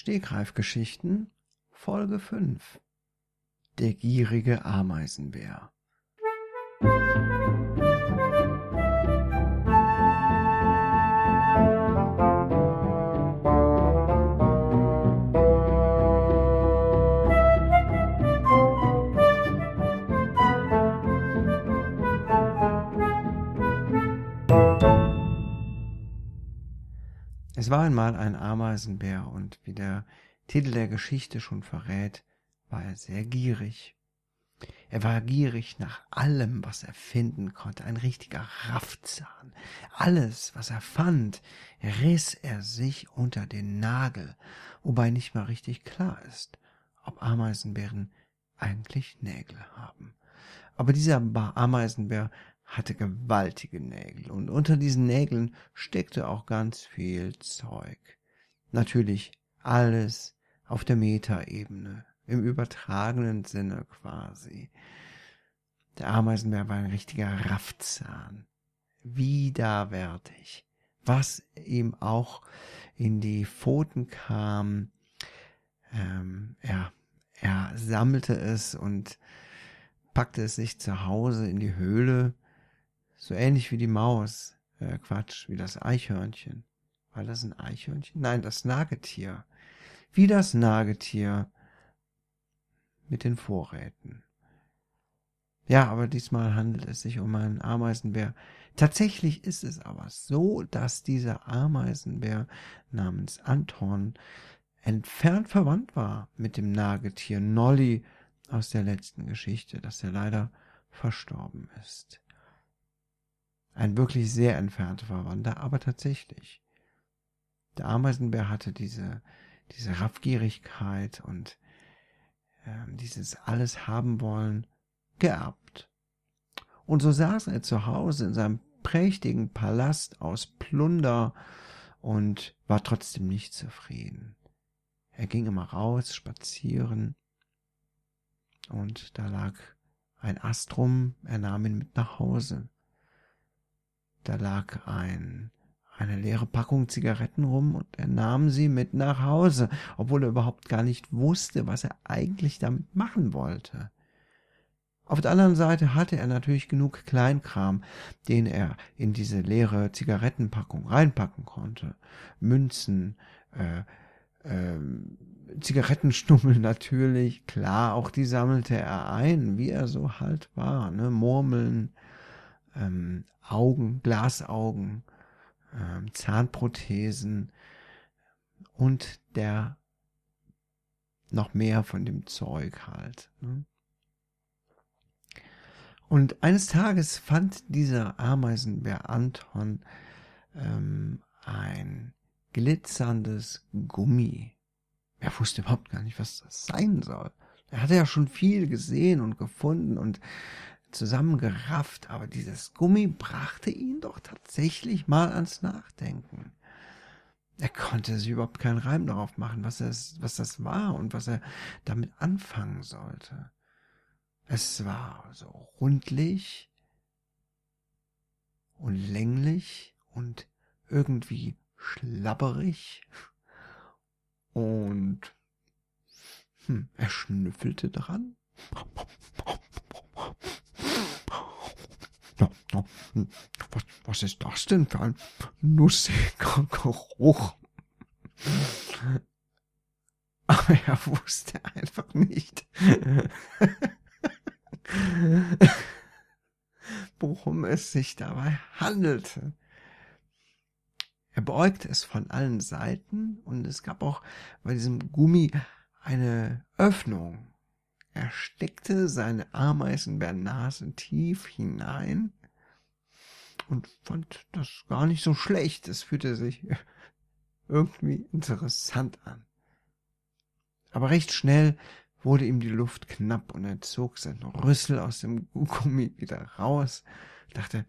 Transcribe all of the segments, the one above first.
Stegreifgeschichten Folge 5 Der gierige Ameisenbär Es war einmal ein Ameisenbär und wie der Titel der Geschichte schon verrät, war er sehr gierig. Er war gierig nach allem, was er finden konnte, ein richtiger Raffzahn. Alles, was er fand, riss er sich unter den Nagel, wobei nicht mal richtig klar ist, ob Ameisenbären eigentlich Nägel haben. Aber dieser Ameisenbär hatte gewaltige Nägel und unter diesen Nägeln steckte auch ganz viel Zeug. Natürlich alles auf der Metaebene, im übertragenen Sinne quasi. Der Ameisenbär war ein richtiger Raffzahn, widerwärtig, was ihm auch in die Pfoten kam. Ähm, er, er sammelte es und packte es sich zu Hause in die Höhle so ähnlich wie die Maus. Äh, Quatsch, wie das Eichhörnchen. War das ein Eichhörnchen? Nein, das Nagetier. Wie das Nagetier mit den Vorräten. Ja, aber diesmal handelt es sich um einen Ameisenbär. Tatsächlich ist es aber so, dass dieser Ameisenbär namens Anton entfernt verwandt war mit dem Nagetier Nolly aus der letzten Geschichte, dass er leider verstorben ist. Ein wirklich sehr entfernter Verwandter, aber tatsächlich. Der Ameisenbär hatte diese, diese Raffgierigkeit und äh, dieses alles haben wollen geerbt. Und so saß er zu Hause in seinem prächtigen Palast aus Plunder und war trotzdem nicht zufrieden. Er ging immer raus, spazieren, und da lag ein Ast rum, er nahm ihn mit nach Hause. Da lag ein, eine leere Packung Zigaretten rum und er nahm sie mit nach Hause, obwohl er überhaupt gar nicht wusste, was er eigentlich damit machen wollte. Auf der anderen Seite hatte er natürlich genug Kleinkram, den er in diese leere Zigarettenpackung reinpacken konnte. Münzen, äh, äh, Zigarettenstummel natürlich, klar, auch die sammelte er ein, wie er so halt war, ne, Murmeln, ähm, Augen, Glasaugen, ähm, Zahnprothesen und der noch mehr von dem Zeug halt. Ne? Und eines Tages fand dieser Ameisenbär Anton ähm, ein glitzerndes Gummi. Er wusste überhaupt gar nicht, was das sein soll. Er hatte ja schon viel gesehen und gefunden und zusammengerafft, aber dieses Gummi brachte ihn doch tatsächlich mal ans Nachdenken. Er konnte sich überhaupt keinen Reim darauf machen, was, es, was das war und was er damit anfangen sollte. Es war so rundlich und länglich und irgendwie schlabberig und hm, er schnüffelte dran was, was ist das denn für ein nussiger Geruch? Aber er wusste einfach nicht, worum es sich dabei handelte. Er beäugte es von allen Seiten und es gab auch bei diesem Gummi eine Öffnung. Er steckte seine Ameisenbärnase tief hinein und fand das gar nicht so schlecht. Es fühlte sich irgendwie interessant an. Aber recht schnell wurde ihm die Luft knapp und er zog seinen Rüssel aus dem Gummi wieder raus, dachte,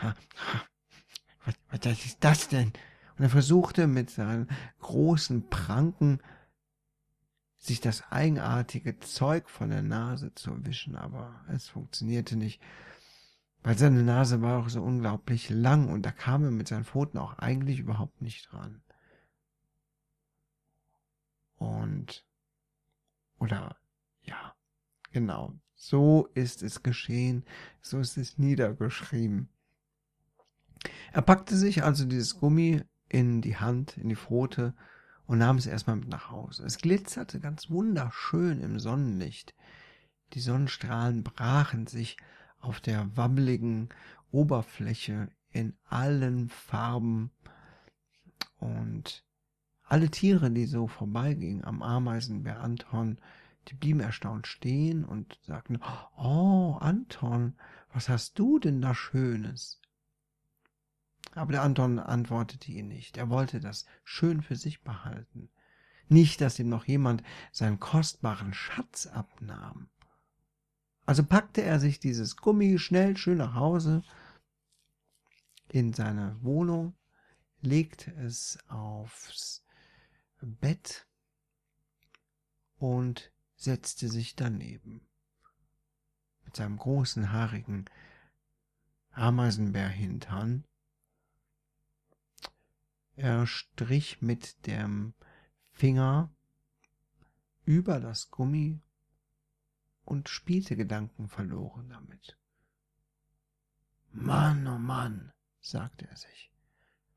was, was ist das denn? Und er versuchte mit seinen großen Pranken sich das eigenartige Zeug von der Nase zu wischen, aber es funktionierte nicht, weil seine Nase war auch so unglaublich lang und da kam er mit seinen Pfoten auch eigentlich überhaupt nicht dran. Oder ja, genau. So ist es geschehen, so ist es niedergeschrieben. Er packte sich also dieses Gummi in die Hand, in die Pfote und nahm es erstmal mit nach Hause. Es glitzerte ganz wunderschön im Sonnenlicht. Die Sonnenstrahlen brachen sich auf der wabbeligen Oberfläche in allen Farben und alle Tiere, die so vorbeigingen am Ameisenbär Anton, die blieben erstaunt stehen und sagten, Oh, Anton, was hast du denn da Schönes? Aber der Anton antwortete ihn nicht. Er wollte das schön für sich behalten. Nicht, dass ihm noch jemand seinen kostbaren Schatz abnahm. Also packte er sich dieses Gummi schnell schön nach Hause in seine Wohnung, legte es aufs Bett und setzte sich daneben. Mit seinem großen haarigen Ameisenbärhintern. Er strich mit dem Finger über das Gummi und spielte Gedanken verloren damit. Mann, oh Mann, sagte er sich,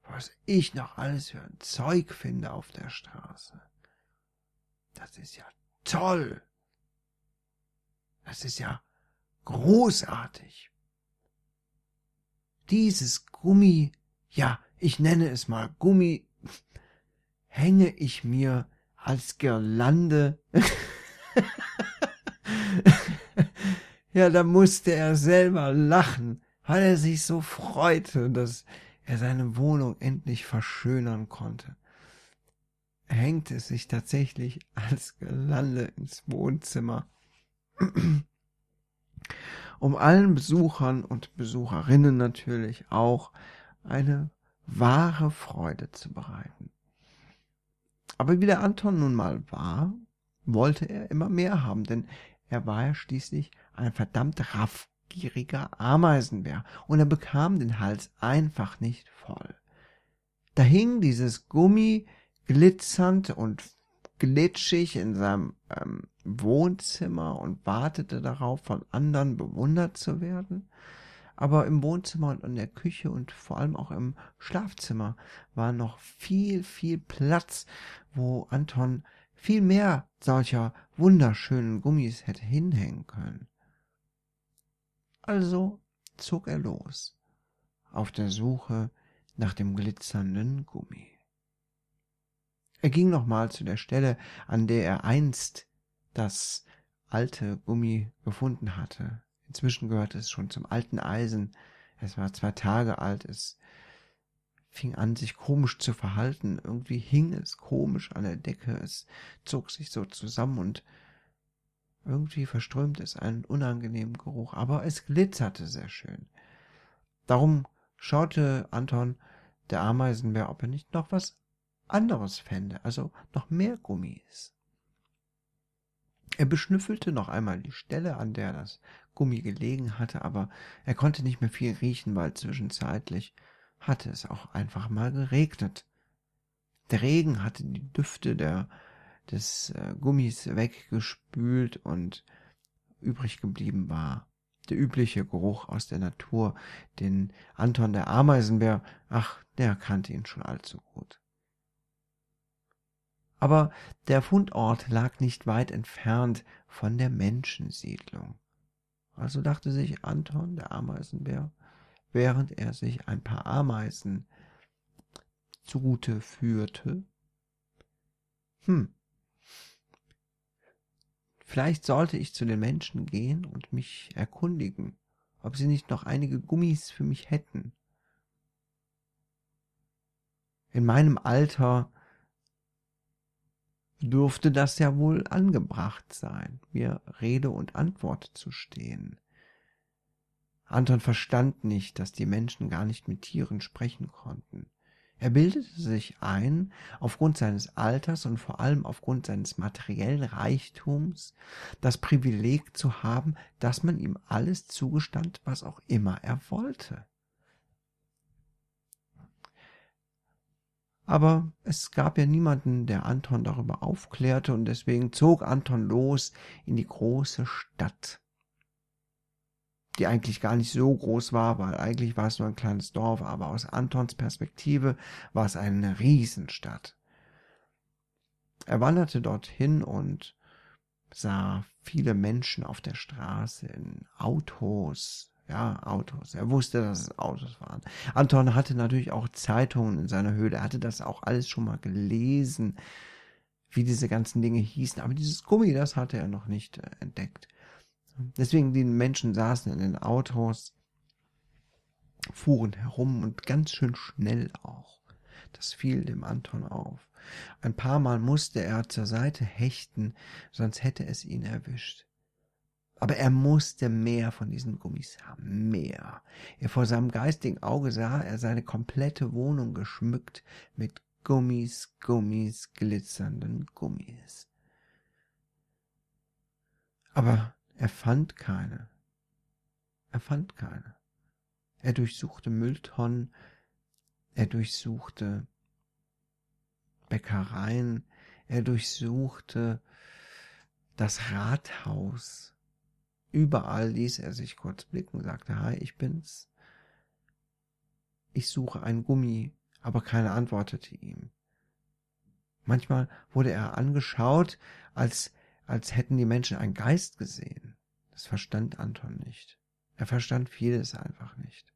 was ich noch alles für ein Zeug finde auf der Straße. Das ist ja toll. Das ist ja großartig. Dieses Gummi, ja, ich nenne es mal Gummi, hänge ich mir als Girlande. ja, da musste er selber lachen, weil er sich so freute, dass er seine Wohnung endlich verschönern konnte. Er hängte es sich tatsächlich als Gelande ins Wohnzimmer, um allen Besuchern und Besucherinnen natürlich auch eine wahre Freude zu bereiten. Aber wie der Anton nun mal war, wollte er immer mehr haben, denn er war ja schließlich ein verdammt raff gieriger Ameisenbär und er bekam den Hals einfach nicht voll. Da hing dieses Gummi glitzernd und glitschig in seinem ähm, Wohnzimmer und wartete darauf, von anderen bewundert zu werden. Aber im Wohnzimmer und in der Küche und vor allem auch im Schlafzimmer war noch viel, viel Platz, wo Anton viel mehr solcher wunderschönen Gummis hätte hinhängen können. Also zog er los, auf der Suche nach dem glitzernden Gummi. Er ging nochmal zu der Stelle, an der er einst das alte Gummi gefunden hatte. Inzwischen gehörte es schon zum alten Eisen. Es war zwei Tage alt. Es fing an, sich komisch zu verhalten. Irgendwie hing es komisch an der Decke. Es zog sich so zusammen und irgendwie verströmte es einen unangenehmen Geruch, aber es glitzerte sehr schön. Darum schaute Anton der Ameisenbär, ob er nicht noch was anderes fände, also noch mehr Gummis. Er beschnüffelte noch einmal die Stelle, an der das Gummi gelegen hatte, aber er konnte nicht mehr viel riechen, weil zwischenzeitlich hatte es auch einfach mal geregnet. Der Regen hatte die Düfte der des äh, Gummis weggespült und übrig geblieben war. Der übliche Geruch aus der Natur, den Anton der Ameisenbär, ach, der kannte ihn schon allzu gut. Aber der Fundort lag nicht weit entfernt von der Menschensiedlung. Also dachte sich Anton, der Ameisenbär, während er sich ein paar Ameisen zugute führte, hm, Vielleicht sollte ich zu den Menschen gehen und mich erkundigen, ob sie nicht noch einige Gummis für mich hätten. In meinem Alter dürfte das ja wohl angebracht sein, mir Rede und Antwort zu stehen. Anton verstand nicht, dass die Menschen gar nicht mit Tieren sprechen konnten. Er bildete sich ein, aufgrund seines Alters und vor allem aufgrund seines materiellen Reichtums, das Privileg zu haben, dass man ihm alles zugestand, was auch immer er wollte. Aber es gab ja niemanden, der Anton darüber aufklärte, und deswegen zog Anton los in die große Stadt, die eigentlich gar nicht so groß war, weil eigentlich war es nur ein kleines Dorf, aber aus Antons Perspektive war es eine Riesenstadt. Er wanderte dorthin und sah viele Menschen auf der Straße in Autos, ja, Autos. Er wusste, dass es Autos waren. Anton hatte natürlich auch Zeitungen in seiner Höhle. Er hatte das auch alles schon mal gelesen, wie diese ganzen Dinge hießen. Aber dieses Gummi, das hatte er noch nicht äh, entdeckt. Deswegen, die Menschen saßen in den Autos, fuhren herum und ganz schön schnell auch. Das fiel dem Anton auf. Ein paar Mal musste er zur Seite hechten, sonst hätte es ihn erwischt. Aber er musste mehr von diesen Gummis haben, mehr. Er vor seinem geistigen Auge sah er seine komplette Wohnung geschmückt mit Gummis, Gummis, glitzernden Gummis. Aber er fand keine. Er fand keine. Er durchsuchte Mülltonnen, er durchsuchte Bäckereien, er durchsuchte das Rathaus, Überall ließ er sich kurz blicken, sagte, hi, ich bin's. Ich suche ein Gummi, aber keiner antwortete ihm. Manchmal wurde er angeschaut, als, als hätten die Menschen einen Geist gesehen. Das verstand Anton nicht. Er verstand vieles einfach nicht.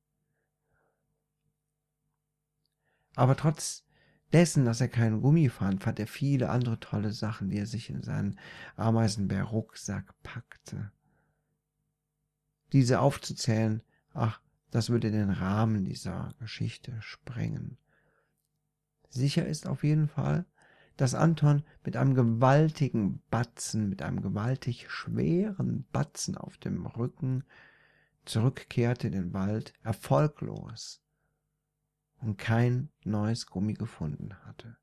Aber trotz dessen, dass er keinen Gummi fand, fand er viele andere tolle Sachen, die er sich in seinen Ameisenbär-Rucksack packte diese aufzuzählen, ach, das würde den Rahmen dieser Geschichte sprengen. Sicher ist auf jeden Fall, dass Anton mit einem gewaltigen Batzen, mit einem gewaltig schweren Batzen auf dem Rücken zurückkehrte in den Wald, erfolglos und kein neues Gummi gefunden hatte.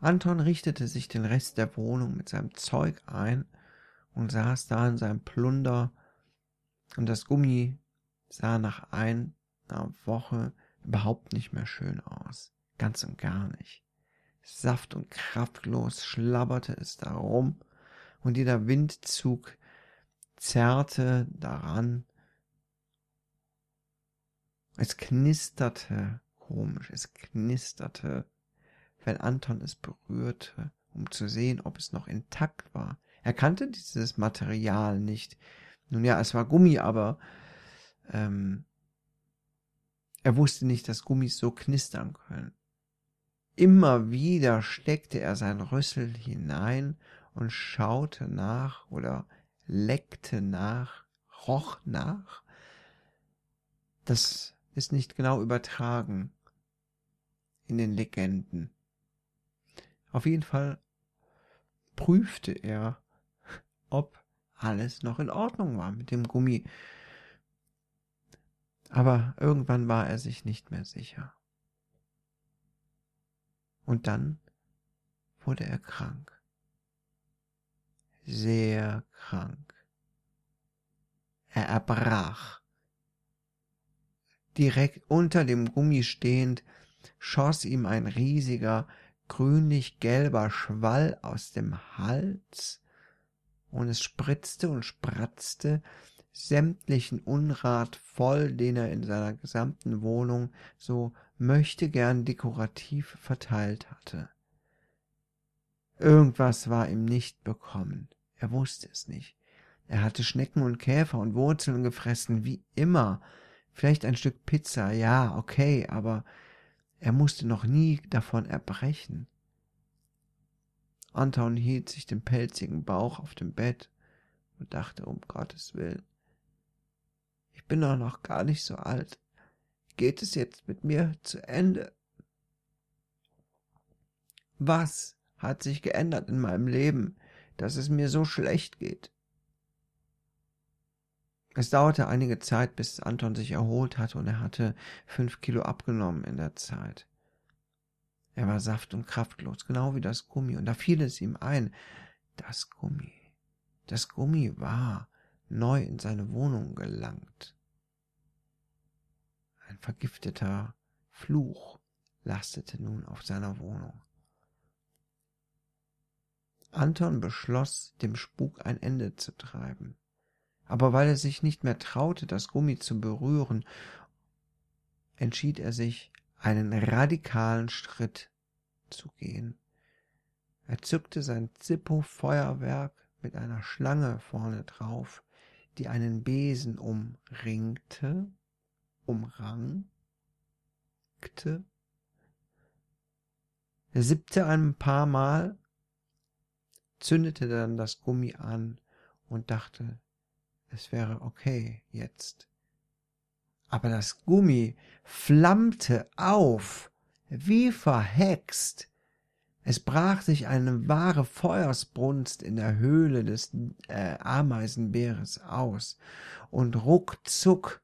Anton richtete sich den Rest der Wohnung mit seinem Zeug ein und saß da in seinem Plunder, und das Gummi sah nach einer Woche überhaupt nicht mehr schön aus. Ganz und gar nicht. Saft und kraftlos schlabberte es darum, und jeder Windzug zerrte daran. Es knisterte komisch, es knisterte, wenn Anton es berührte, um zu sehen, ob es noch intakt war. Er kannte dieses Material nicht. Nun ja, es war Gummi, aber ähm, er wusste nicht, dass Gummis so knistern können. Immer wieder steckte er sein Rüssel hinein und schaute nach oder leckte nach, roch nach. Das ist nicht genau übertragen in den Legenden. Auf jeden Fall prüfte er, ob alles noch in Ordnung war mit dem Gummi. Aber irgendwann war er sich nicht mehr sicher. Und dann wurde er krank. Sehr krank. Er erbrach. Direkt unter dem Gummi stehend schoss ihm ein riesiger grünlich-gelber Schwall aus dem Hals und es spritzte und spratzte sämtlichen Unrat voll, den er in seiner gesamten Wohnung so möchte gern dekorativ verteilt hatte. Irgendwas war ihm nicht bekommen. Er wusste es nicht. Er hatte Schnecken und Käfer und Wurzeln gefressen, wie immer. Vielleicht ein Stück Pizza, ja, okay, aber er musste noch nie davon erbrechen. Anton hielt sich den pelzigen Bauch auf dem Bett und dachte, um Gottes Willen, ich bin doch noch gar nicht so alt. Geht es jetzt mit mir zu Ende? Was hat sich geändert in meinem Leben, dass es mir so schlecht geht? Es dauerte einige Zeit, bis Anton sich erholt hatte, und er hatte fünf Kilo abgenommen in der Zeit. Er war saft und kraftlos, genau wie das Gummi, und da fiel es ihm ein, das Gummi, das Gummi war neu in seine Wohnung gelangt. Ein vergifteter Fluch lastete nun auf seiner Wohnung. Anton beschloss, dem Spuk ein Ende zu treiben. Aber weil er sich nicht mehr traute, das Gummi zu berühren, entschied er sich, einen radikalen Schritt zu gehen. Er zückte sein Zippo-Feuerwerk mit einer Schlange vorne drauf, die einen Besen umringte, umrangte. Siebte ein paar Mal, zündete dann das Gummi an und dachte, es wäre okay jetzt. Aber das Gummi flammte auf, wie verhext. Es brach sich eine wahre Feuersbrunst in der Höhle des äh, Ameisenbäres aus, und ruckzuck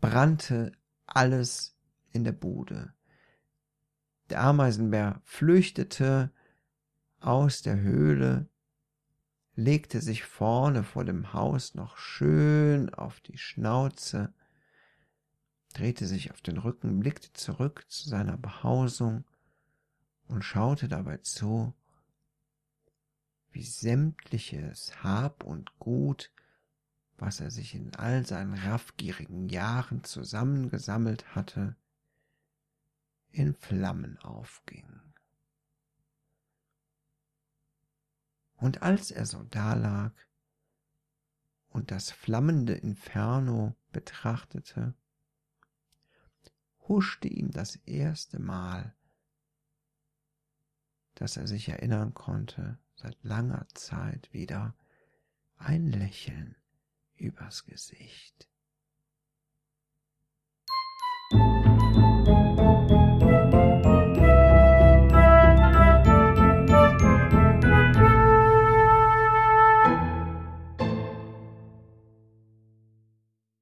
brannte alles in der Bude. Der Ameisenbär flüchtete aus der Höhle, legte sich vorne vor dem Haus noch schön auf die Schnauze, drehte sich auf den Rücken, blickte zurück zu seiner Behausung und schaute dabei zu, wie sämtliches Hab und Gut, was er sich in all seinen raffgierigen Jahren zusammengesammelt hatte, in Flammen aufging. Und als er so dalag und das flammende Inferno betrachtete, huschte ihm das erste Mal dass er sich erinnern konnte, seit langer Zeit wieder ein Lächeln übers Gesicht.